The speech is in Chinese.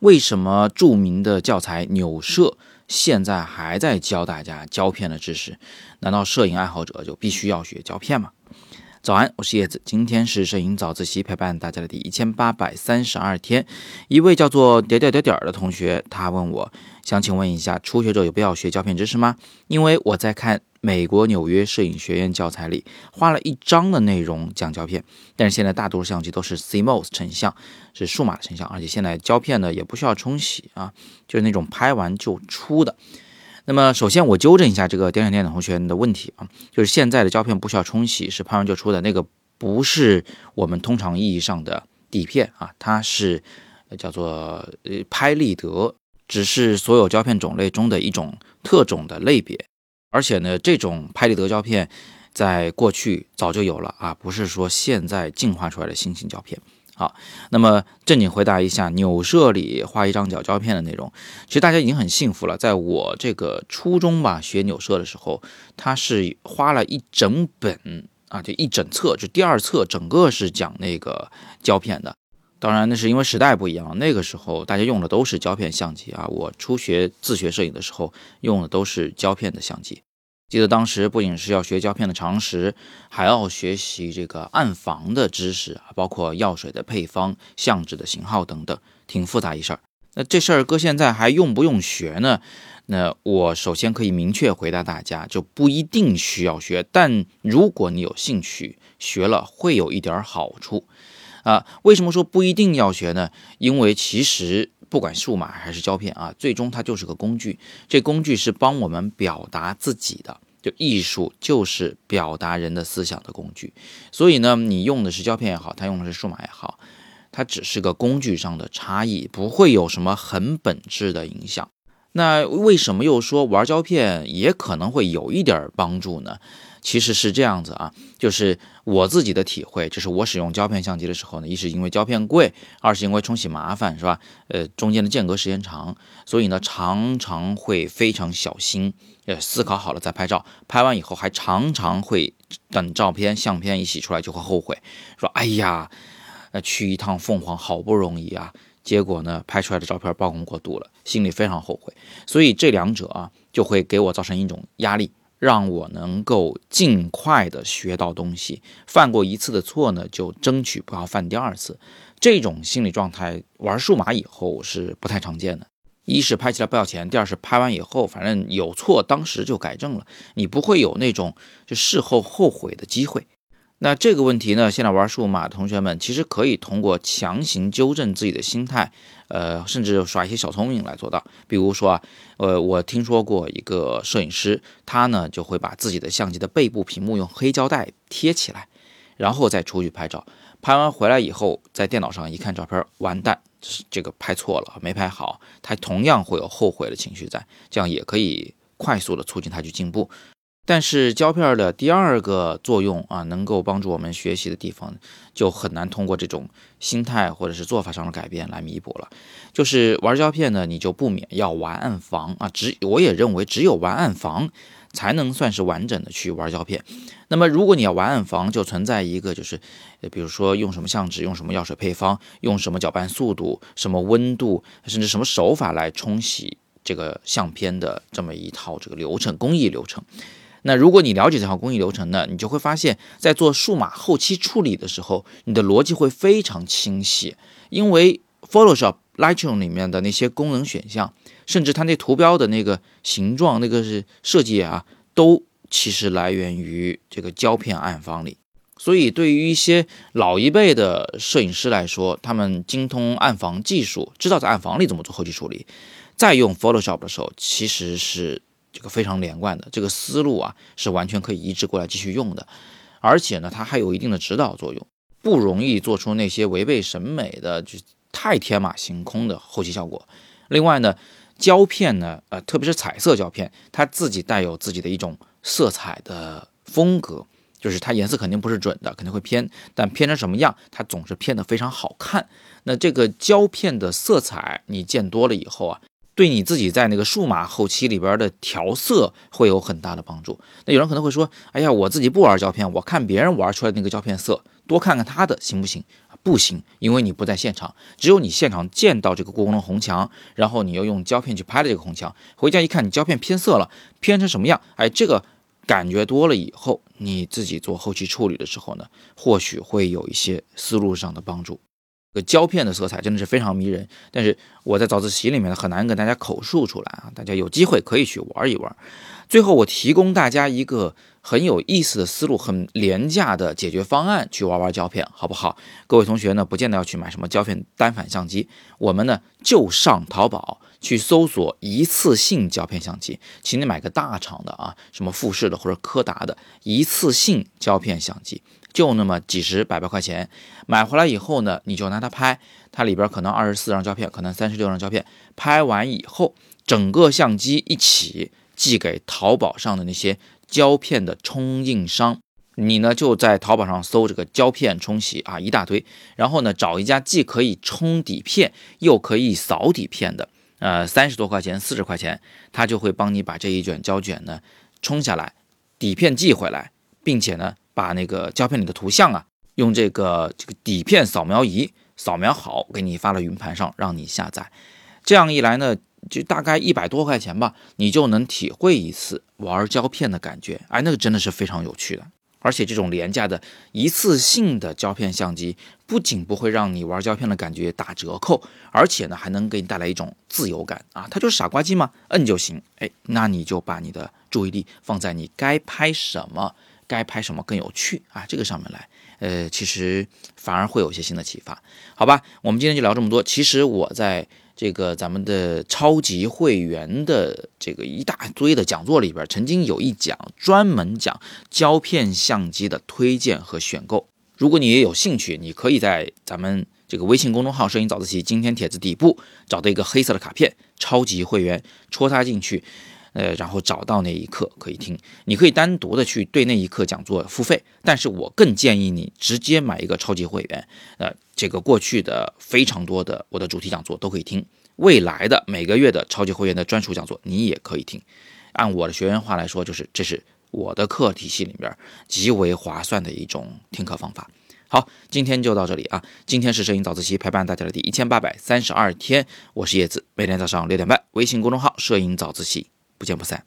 为什么著名的教材扭射现在还在教大家胶片的知识？难道摄影爱好者就必须要学胶片吗？早安，我是叶子，今天是摄影早自习陪伴大家的第一千八百三十二天。一位叫做点点点点的同学，他问我想请问一下，初学者有必要学胶片知识吗？因为我在看。美国纽约摄影学院教材里花了一章的内容讲胶片，但是现在大多数相机都是 CMOS 成像，是数码的成像，而且现在胶片呢也不需要冲洗啊，就是那种拍完就出的。那么首先我纠正一下这个点点点的同学的问题啊，就是现在的胶片不需要冲洗，是拍完就出的那个不是我们通常意义上的底片啊，它是叫做呃拍立得，只是所有胶片种类中的一种特种的类别。而且呢，这种拍立得胶片在过去早就有了啊，不是说现在进化出来的新型胶片。好，那么正经回答一下扭射里画一张角胶片的内容，其实大家已经很幸福了。在我这个初中吧学扭射的时候，它是花了一整本啊，就一整册，就第二册整个是讲那个胶片的。当然，那是因为时代不一样，那个时候大家用的都是胶片相机啊。我初学自学摄影的时候用的都是胶片的相机。记得当时不仅是要学胶片的常识，还要学习这个暗房的知识啊，包括药水的配方、相纸的型号等等，挺复杂一事儿。那这事儿搁现在还用不用学呢？那我首先可以明确回答大家，就不一定需要学。但如果你有兴趣，学了会有一点好处。啊，为什么说不一定要学呢？因为其实不管数码还是胶片啊，最终它就是个工具。这工具是帮我们表达自己的，就艺术就是表达人的思想的工具。所以呢，你用的是胶片也好，它用的是数码也好，它只是个工具上的差异，不会有什么很本质的影响。那为什么又说玩胶片也可能会有一点帮助呢？其实是这样子啊，就是我自己的体会，就是我使用胶片相机的时候呢，一是因为胶片贵，二是因为冲洗麻烦，是吧？呃，中间的间隔时间长，所以呢，常常会非常小心，呃，思考好了再拍照，拍完以后还常常会等照片相片一洗出来就会后悔，说哎呀，呃，去一趟凤凰好不容易啊，结果呢，拍出来的照片曝光过度了，心里非常后悔，所以这两者啊，就会给我造成一种压力。让我能够尽快的学到东西，犯过一次的错呢，就争取不要犯第二次。这种心理状态玩数码以后是不太常见的。一是拍起来不要钱，第二是拍完以后，反正有错当时就改正了，你不会有那种就事后后悔的机会。那这个问题呢？现在玩数码的同学们其实可以通过强行纠正自己的心态，呃，甚至耍一些小聪明来做到。比如说啊，呃，我听说过一个摄影师，他呢就会把自己的相机的背部屏幕用黑胶带贴起来，然后再出去拍照。拍完回来以后，在电脑上一看照片，完蛋，这个拍错了，没拍好。他同样会有后悔的情绪在，这样也可以快速的促进他去进步。但是胶片的第二个作用啊，能够帮助我们学习的地方，就很难通过这种心态或者是做法上的改变来弥补了。就是玩胶片呢，你就不免要玩暗房啊。只我也认为，只有玩暗房才能算是完整的去玩胶片。那么，如果你要玩暗房，就存在一个就是，比如说用什么相纸，用什么药水配方，用什么搅拌速度，什么温度，甚至什么手法来冲洗这个相片的这么一套这个流程工艺流程。那如果你了解这套工艺流程呢，你就会发现，在做数码后期处理的时候，你的逻辑会非常清晰。因为 Photoshop Lightroom 里面的那些功能选项，甚至它那图标的那个形状、那个是设计啊，都其实来源于这个胶片暗房里。所以，对于一些老一辈的摄影师来说，他们精通暗房技术，知道在暗房里怎么做后期处理，再用 Photoshop 的时候，其实是。这个非常连贯的这个思路啊，是完全可以移植过来继续用的，而且呢，它还有一定的指导作用，不容易做出那些违背审美的、就太天马行空的后期效果。另外呢，胶片呢，呃，特别是彩色胶片，它自己带有自己的一种色彩的风格，就是它颜色肯定不是准的，肯定会偏，但偏成什么样，它总是偏的非常好看。那这个胶片的色彩，你见多了以后啊。对你自己在那个数码后期里边的调色会有很大的帮助。那有人可能会说：“哎呀，我自己不玩胶片，我看别人玩出来那个胶片色，多看看他的行不行？”不行，因为你不在现场，只有你现场见到这个故宫的红墙，然后你又用胶片去拍了这个红墙，回家一看你胶片偏色了，偏成什么样？哎，这个感觉多了以后，你自己做后期处理的时候呢，或许会有一些思路上的帮助。个胶片的色彩真的是非常迷人，但是我在早自习里面很难跟大家口述出来啊，大家有机会可以去玩一玩。最后，我提供大家一个。很有意思的思路，很廉价的解决方案，去玩玩胶片，好不好？各位同学呢，不见得要去买什么胶片单反相机，我们呢就上淘宝去搜索一次性胶片相机，请你买个大厂的啊，什么富士的或者柯达的一次性胶片相机，就那么几十百把块钱，买回来以后呢，你就拿它拍，它里边可能二十四张胶片，可能三十六张胶片，拍完以后，整个相机一起寄给淘宝上的那些。胶片的冲印商，你呢就在淘宝上搜这个胶片冲洗啊，一大堆。然后呢，找一家既可以冲底片又可以扫底片的，呃，三十多块钱、四十块钱，他就会帮你把这一卷胶卷呢冲下来，底片寄回来，并且呢把那个胶片里的图像啊，用这个这个底片扫描仪扫描好，给你发到云盘上让你下载。这样一来呢。就大概一百多块钱吧，你就能体会一次玩胶片的感觉。哎，那个真的是非常有趣的。而且这种廉价的一次性的胶片相机，不仅不会让你玩胶片的感觉打折扣，而且呢还能给你带来一种自由感啊！它就是傻瓜机嘛，摁就行。哎，那你就把你的注意力放在你该拍什么，该拍什么更有趣啊这个上面来。呃，其实反而会有一些新的启发。好吧，我们今天就聊这么多。其实我在。这个咱们的超级会员的这个一大堆的讲座里边，曾经有一讲专门讲胶片相机的推荐和选购。如果你也有兴趣，你可以在咱们这个微信公众号“摄影早自习”今天帖子底部找到一个黑色的卡片“超级会员”，戳它进去，呃，然后找到那一课可以听。你可以单独的去对那一课讲座付费，但是我更建议你直接买一个超级会员，呃。这个过去的非常多的我的主题讲座都可以听，未来的每个月的超级会员的专属讲座你也可以听。按我的学员话来说，就是这是我的课体系里边极为划算的一种听课方法。好，今天就到这里啊！今天是摄影早自习陪伴大家的第一千八百三十二天，我是叶子，每天早上六点半，微信公众号“摄影早自习”，不见不散。